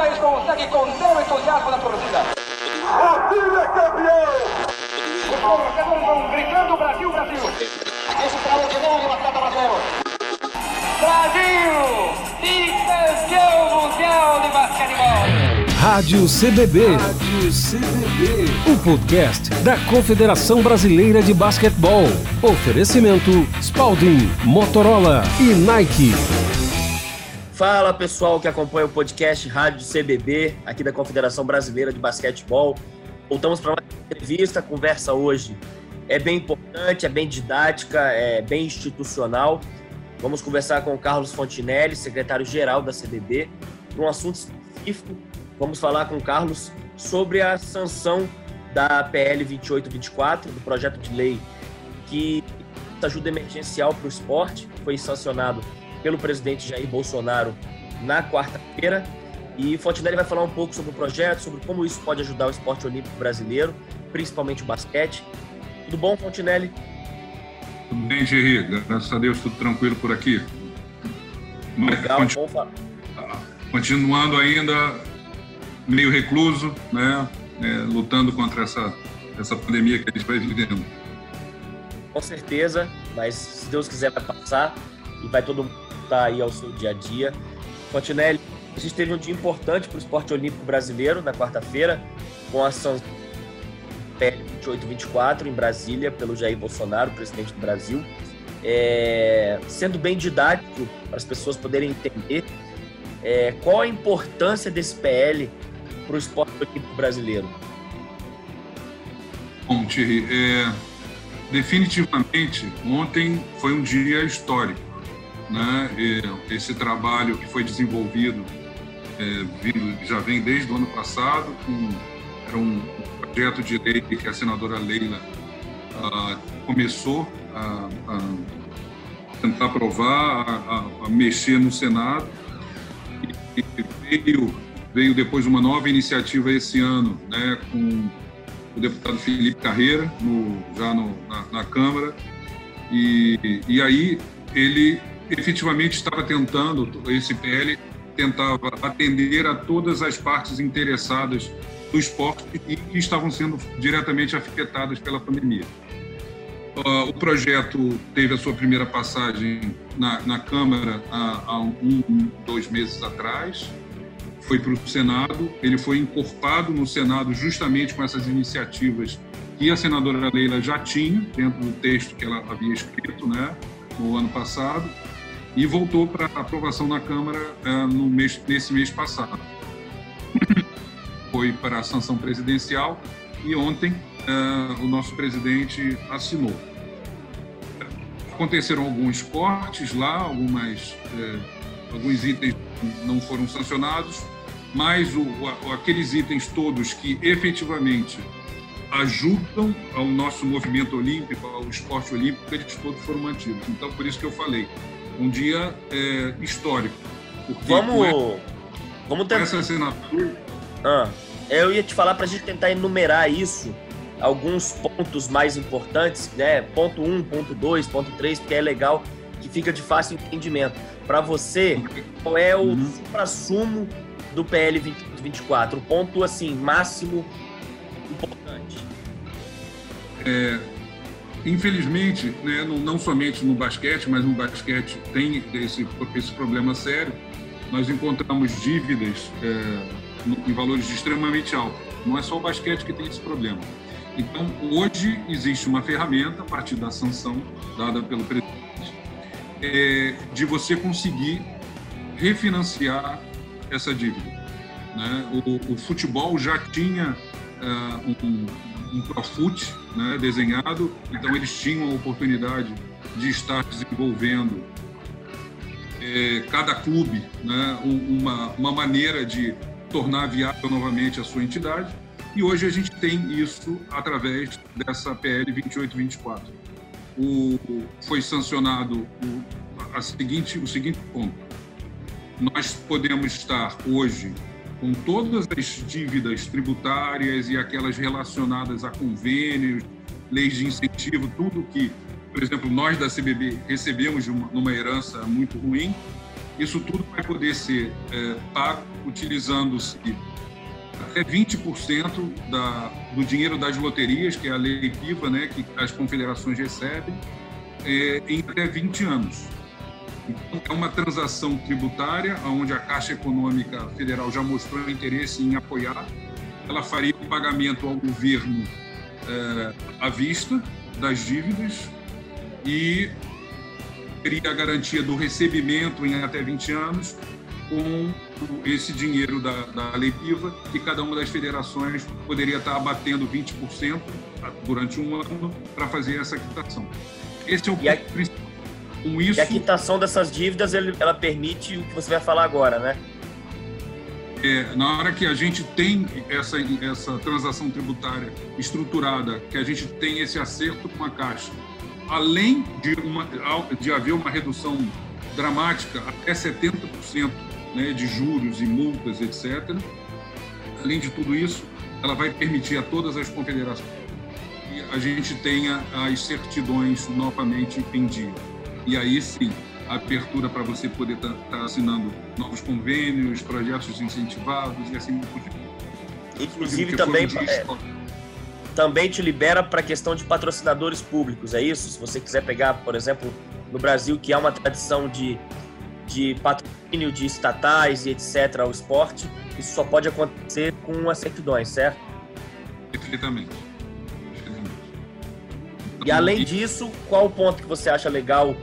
James consegue conter o entusiasmo da torcida. O time é campeão! Os torcedores vão gritando Brasil, Brasil. Esse extraordinário batata brasileiro. Brasil! Bicampeão mundial de basquetebol! Rádio CBB. Rádio CBB. O podcast da Confederação Brasileira de Basquetebol. Oferecimento Spalding, Motorola e Nike. Fala pessoal que acompanha o podcast Rádio CBB, aqui da Confederação Brasileira de Basquetebol. Voltamos para uma entrevista, conversa hoje é bem importante, é bem didática, é bem institucional. Vamos conversar com o Carlos Fontinelli, secretário-geral da CBB, um assunto específico Vamos falar com o Carlos sobre a sanção da PL 2824, do projeto de lei que ajuda emergencial para o esporte, foi sancionado pelo presidente Jair Bolsonaro na quarta-feira. E Fontenelle vai falar um pouco sobre o projeto, sobre como isso pode ajudar o esporte olímpico brasileiro, principalmente o basquete. Tudo bom, Fontenelle? Tudo bem, Gerry. Graças a Deus, tudo tranquilo por aqui. Legal, continu... Continuando ainda meio recluso, né, é, lutando contra essa, essa pandemia que a gente vai vivendo. Com certeza, mas se Deus quiser vai passar e vai todo mundo aí ao seu dia a dia. Fontinelli, a gente teve um dia importante para o esporte olímpico brasileiro na quarta-feira, com a ação PL 2824 em Brasília pelo Jair Bolsonaro, presidente do Brasil, é, sendo bem didático para as pessoas poderem entender é, qual a importância desse PL para o esporte olímpico brasileiro? Bom, Thierry, é, definitivamente ontem foi um dia histórico. Né? Esse trabalho que foi desenvolvido é, já vem desde o ano passado, com, era um projeto de lei que a senadora Leila ah, começou a, a, tentar aprovar, a, a, mexer no Senado, e veio veio depois uma nova iniciativa esse ano, né, com o deputado Felipe Carreira, no, já no, na, na, Câmara, e, e aí ele efetivamente estava tentando, esse PL tentava atender a todas as partes interessadas do esporte e que estavam sendo diretamente afetadas pela pandemia. Uh, o projeto teve a sua primeira passagem na, na Câmara há, há um, dois meses atrás, foi para o Senado, ele foi encorpado no Senado justamente com essas iniciativas que a senadora Leila já tinha dentro do texto que ela havia escrito né, no ano passado, e voltou para aprovação na Câmara é, no mês, nesse mês passado. Foi para a sanção presidencial e ontem é, o nosso presidente assinou. Aconteceram alguns cortes lá, algumas, é, alguns itens não foram sancionados, mas o, aqueles itens todos que efetivamente ajudam ao nosso movimento olímpico, ao esporte olímpico, eles todos foram mantidos. Então, por isso que eu falei, um dia é, histórico. Vamos, é, vamos tentar. Essa assinatura. Ah, eu ia te falar para a gente tentar enumerar isso, alguns pontos mais importantes, né? Ponto 1, um, ponto 2, ponto 3, porque é legal que fica de fácil entendimento. Para você, qual é o uhum. supra-sumo do PL 2024? O ponto, assim, máximo importante. É, infelizmente, né, não, não, somente no basquete, mas no basquete tem esse, esse problema sério. Nós encontramos dívidas é, em valores extremamente altos. Não é só o basquete que tem esse problema. Então, hoje existe uma ferramenta, a partir da sanção dada pelo presidente, é, de você conseguir refinanciar essa dívida. Né? O, o, futebol já tinha uh, um, um Profut né, desenhado, então eles tinham a oportunidade de estar desenvolvendo eh, cada clube né, uma, uma maneira de tornar viável novamente a sua entidade. E hoje a gente tem isso através dessa PL 2824. O, foi sancionado o, a seguinte, o seguinte ponto nós podemos estar hoje com todas as dívidas tributárias e aquelas relacionadas a convênios, leis de incentivo, tudo que, por exemplo, nós da CBB recebemos uma, numa herança muito ruim, Isso tudo vai poder ser é, pago utilizando-se até 20% da, do dinheiro das loterias, que é a lei PIVA, né, que as confederações recebem, é, em até 20 anos. É uma transação tributária, onde a Caixa Econômica Federal já mostrou interesse em apoiar. Ela faria o pagamento ao governo é, à vista das dívidas e teria a garantia do recebimento em até 20 anos com esse dinheiro da, da Lei Piva, que cada uma das federações poderia estar abatendo 20% durante um ano para fazer essa quitação. Esse é o e ponto a, principal. Com isso, e a quitação dessas dívidas ela permite o que você vai falar agora, né? É, na hora que a gente tem essa, essa transação tributária estruturada, que a gente tem esse acerto com a Caixa, além de, uma, de haver uma redução dramática, até 70% né, de juros e multas, etc., além de tudo isso, ela vai permitir a todas as confederações que a gente tenha as certidões novamente em dia. E aí sim, a abertura para você poder estar tá, tá assinando novos convênios, projetos incentivados e assim por diante. Inclusive também. Um também te libera para a questão de patrocinadores públicos, é isso? Se você quiser pegar, por exemplo, no Brasil, que há uma tradição de, de patrocínio de estatais e etc. ao esporte, isso só pode acontecer com as certidões, certo? Perfeitamente. E além disso, qual o ponto que você acha legal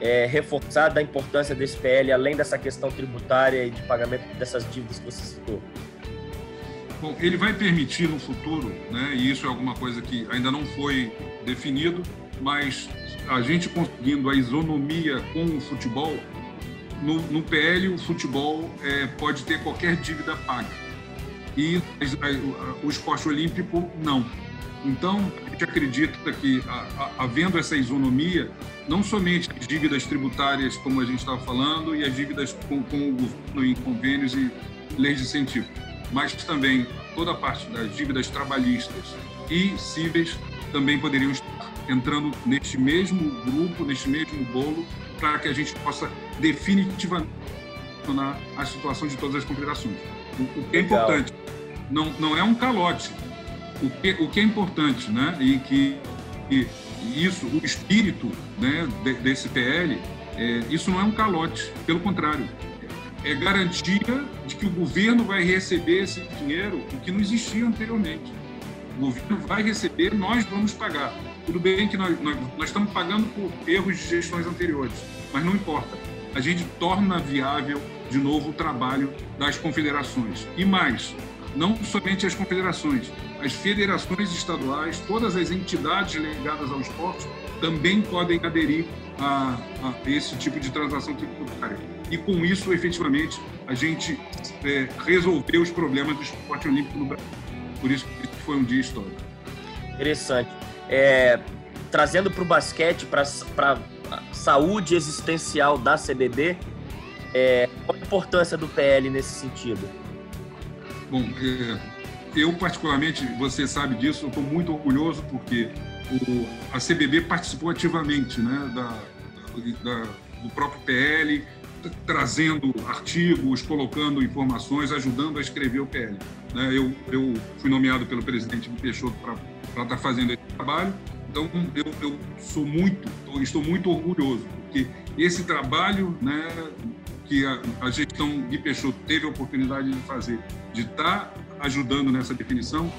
é, reforçar da importância desse PL, além dessa questão tributária e de pagamento dessas dívidas que você citou? Bom, ele vai permitir no futuro, né, e isso é alguma coisa que ainda não foi definido, mas a gente conseguindo a isonomia com o futebol, no, no PL o futebol é, pode ter qualquer dívida paga e o esporte olímpico não. Então, a gente acredita que, havendo essa isonomia, não somente as dívidas tributárias, como a gente estava falando, e as dívidas com, com o governo em convênios e leis de incentivo, mas também toda a parte das dívidas trabalhistas e cíveis também poderiam estar entrando neste mesmo grupo, neste mesmo bolo, para que a gente possa definitivamente tornar a situação de todas as confederações. O, o que é Legal. importante não, não é um calote. O que, o que é importante, né, e que, isso, o espírito né, desse PL, é, isso não é um calote, pelo contrário, é garantia de que o governo vai receber esse dinheiro, o que não existia anteriormente. O governo vai receber, nós vamos pagar. Tudo bem que nós, nós, nós estamos pagando por erros de gestões anteriores, mas não importa. A gente torna viável de novo o trabalho das confederações. E mais, não somente as confederações, as federações estaduais, todas as entidades ligadas ao esporte também podem aderir a, a esse tipo de transação tributária e com isso, efetivamente, a gente é, resolveu os problemas do esporte olímpico no Brasil. Por isso que foi um dia histórico. Interessante. É, trazendo para o basquete, para a saúde existencial da CBB, é, qual a importância do PL nesse sentido? Bom, é, eu particularmente, você sabe disso, eu estou muito orgulhoso porque o, a CBB participou ativamente né, da, da, do próprio PL, trazendo artigos, colocando informações, ajudando a escrever o PL. Né? Eu, eu fui nomeado pelo presidente Peixoto para estar tá fazendo esse trabalho, então eu, eu sou muito, estou muito orgulhoso, porque esse trabalho né, que a, a gestão de Peixoto teve a oportunidade de fazer, de estar tá ajudando nessa definição,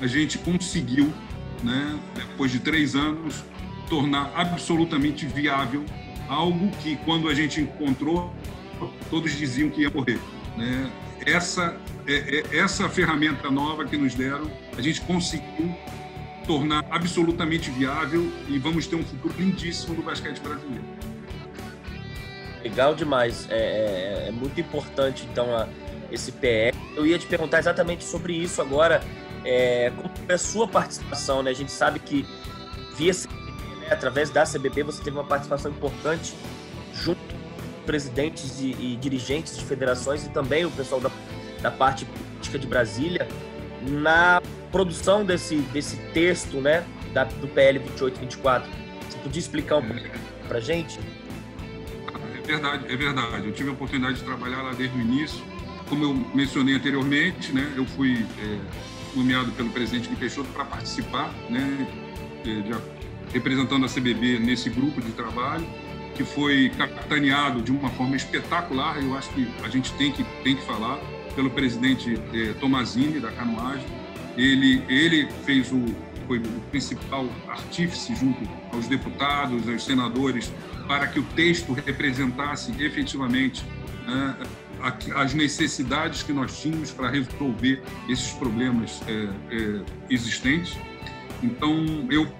a gente conseguiu, né, depois de três anos, tornar absolutamente viável algo que quando a gente encontrou, todos diziam que ia morrer. Né? Essa, é, é, essa ferramenta nova que nos deram, a gente conseguiu tornar absolutamente viável e vamos ter um futuro lindíssimo do basquete brasileiro. Legal demais. É, é, é muito importante, então, a, esse PE. Eu ia te perguntar exatamente sobre isso agora. É, como foi a sua participação? Né? A gente sabe que via né, através da CBB, você teve uma participação importante junto com presidentes e, e dirigentes de federações e também o pessoal da, da parte política de Brasília na produção desse, desse texto né, da, do PL 2824. Você podia explicar um pouco para gente? verdade, é verdade. Eu tive a oportunidade de trabalhar lá desde o início. Como eu mencionei anteriormente, né, eu fui é, nomeado pelo presidente Gui Peixoto para participar, né, de, representando a CBB nesse grupo de trabalho, que foi capitaneado de uma forma espetacular. Eu acho que a gente tem que, tem que falar pelo presidente é, Tomazini da canoagem. Ele, ele fez o, foi o principal artífice junto aos deputados, aos senadores, para que o texto representasse efetivamente né, as necessidades que nós tínhamos para resolver esses problemas é, é, existentes. Então, eu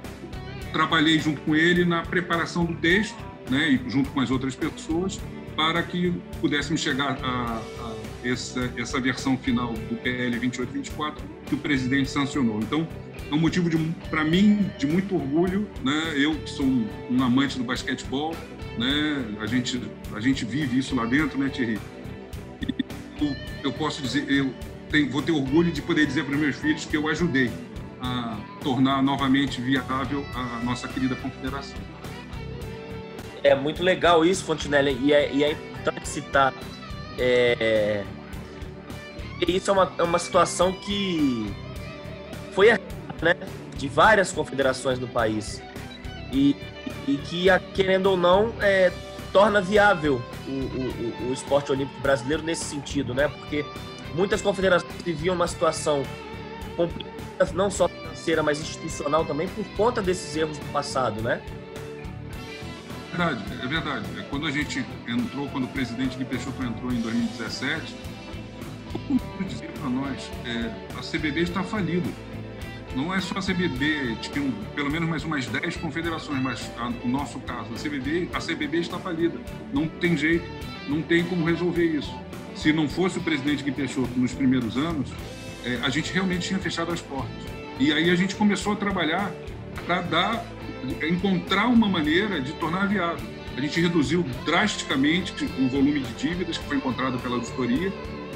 trabalhei junto com ele na preparação do texto, né, e junto com as outras pessoas, para que pudéssemos chegar a, a essa, essa versão final do PL 2824 que o presidente sancionou. Então, é um motivo para mim de muito orgulho, né? Eu que sou um, um, amante do basquetebol, né? A gente a gente vive isso lá dentro, né, Thierry? Eu, eu posso dizer, eu tenho, vou ter orgulho de poder dizer para os meus filhos que eu ajudei a tornar novamente viável a nossa querida confederação. É muito legal isso, Fontinelli, e é, e é importante citar. É, isso é uma, é uma situação que foi né, de várias confederações no país e, e que, querendo ou não, é, torna viável o, o, o, esporte olímpico brasileiro nesse sentido, né? Porque muitas confederações viviam uma situação complicada, não só financeira, mas institucional também, por conta desses erros do passado, né? É verdade, é verdade. Quando a gente entrou, quando o presidente de Peixoto entrou em 2017, todo mundo dizia para nós, é, a CBB está falida não é só a CBB, tinham pelo menos mais umas 10 confederações, mas o nosso caso, a CBB, a CBB está falida. Não tem jeito, não tem como resolver isso. Se não fosse o presidente Gui Peixoto nos primeiros anos, é, a gente realmente tinha fechado as portas. E aí a gente começou a trabalhar para dar, encontrar uma maneira de tornar viável. A gente reduziu drasticamente o volume de dívidas que foi encontrado pela auditoria,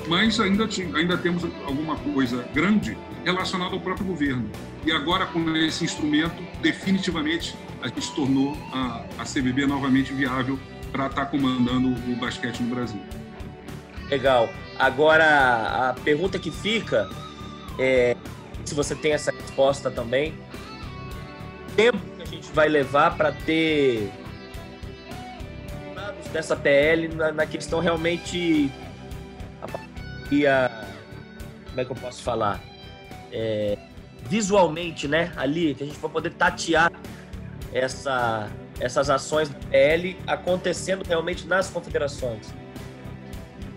mas ainda, ainda temos alguma coisa grande relacionado ao próprio governo. E agora, com esse instrumento, definitivamente a gente tornou a, a CBB novamente viável para estar comandando o basquete no Brasil. Legal. Agora, a pergunta que fica é se você tem essa resposta também. O tempo que a gente vai levar para ter dessa PL na, na questão realmente a, como é que eu posso falar é, visualmente, né, ali, que a gente vai poder tatear essa, essas ações da PL acontecendo realmente nas confederações?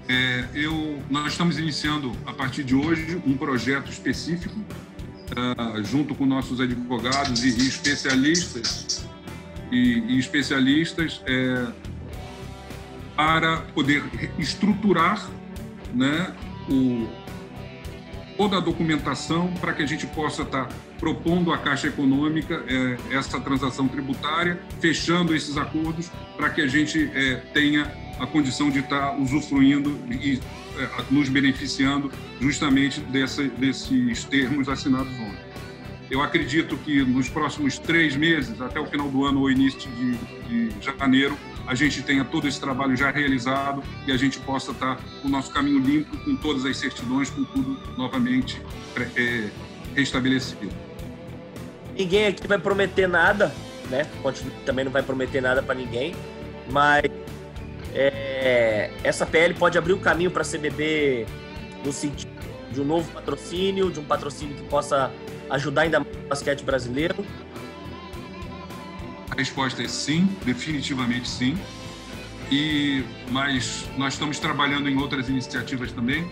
É, eu, nós estamos iniciando, a partir de hoje, um projeto específico, uh, junto com nossos advogados e, e especialistas, e, e especialistas é, para poder estruturar né, o, toda a documentação para que a gente possa estar tá propondo à Caixa Econômica é, essa transação tributária, fechando esses acordos para que a gente é, tenha a condição de estar tá usufruindo e é, nos beneficiando justamente dessa, desses termos assinados ontem. Eu acredito que nos próximos três meses, até o final do ano ou início de, de janeiro, a gente tenha todo esse trabalho já realizado e a gente possa estar com o nosso caminho limpo, com todas as certidões, com tudo novamente é, restabelecido. Ninguém aqui vai prometer nada, né? Também não vai prometer nada para ninguém, mas é, essa PL pode abrir o caminho para a CBB no sentido de um novo patrocínio, de um patrocínio que possa ajudar ainda mais o basquete brasileiro resposta é sim, definitivamente sim. E mas nós estamos trabalhando em outras iniciativas também,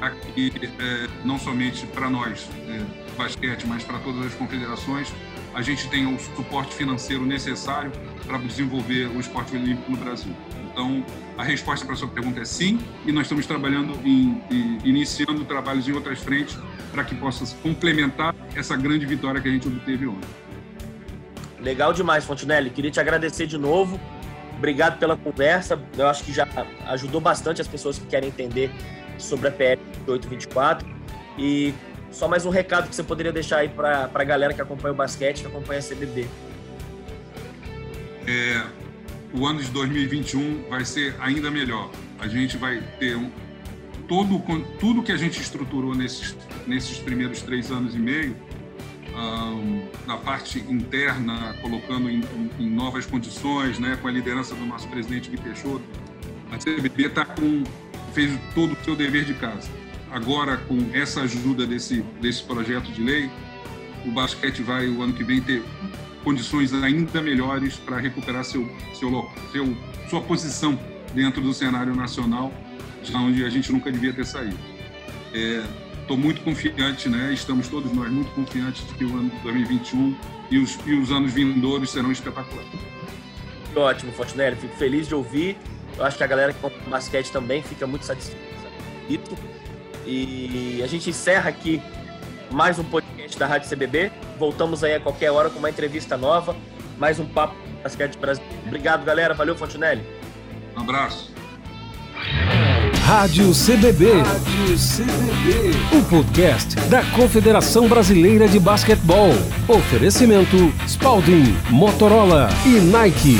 aqui é, não somente para nós é, basquete, mas para todas as confederações, a gente tem o suporte financeiro necessário para desenvolver o esporte olímpico no Brasil. Então, a resposta para a sua pergunta é sim, e nós estamos trabalhando em, em iniciando trabalhos em outras frentes para que possa complementar essa grande vitória que a gente obteve ontem. Legal demais, Fontinelli. Queria te agradecer de novo. Obrigado pela conversa. Eu acho que já ajudou bastante as pessoas que querem entender sobre a PL 824. E só mais um recado que você poderia deixar aí para a galera que acompanha o basquete, que acompanha a CBB. É, o ano de 2021 vai ser ainda melhor. A gente vai ter um, todo, tudo que a gente estruturou nesses, nesses primeiros três anos e meio, na parte interna, colocando em, em, novas condições, né, com a liderança do nosso presidente Gui Peixoto, a CBB tá com, fez todo o seu dever de casa. Agora, com essa ajuda desse, desse projeto de lei, o basquete vai, o ano que vem, ter condições ainda melhores para recuperar seu, seu, seu, sua posição dentro do cenário nacional, já onde a gente nunca devia ter saído. Estou muito confiante, né? estamos todos nós muito confiantes de que o ano 2021 e os, e os anos vindouros serão espetaculares. Ótimo, Fontenelle, fico feliz de ouvir. Eu acho que a galera que compra basquete também fica muito satisfeita. E a gente encerra aqui mais um podcast da Rádio CBB. Voltamos aí a qualquer hora com uma entrevista nova, mais um papo basquete brasileiro. Obrigado, galera. Valeu, Fontenelle. Um abraço. Rádio CBB. Rádio CBB. O podcast da Confederação Brasileira de Basquetebol. Oferecimento Spalding, Motorola e Nike.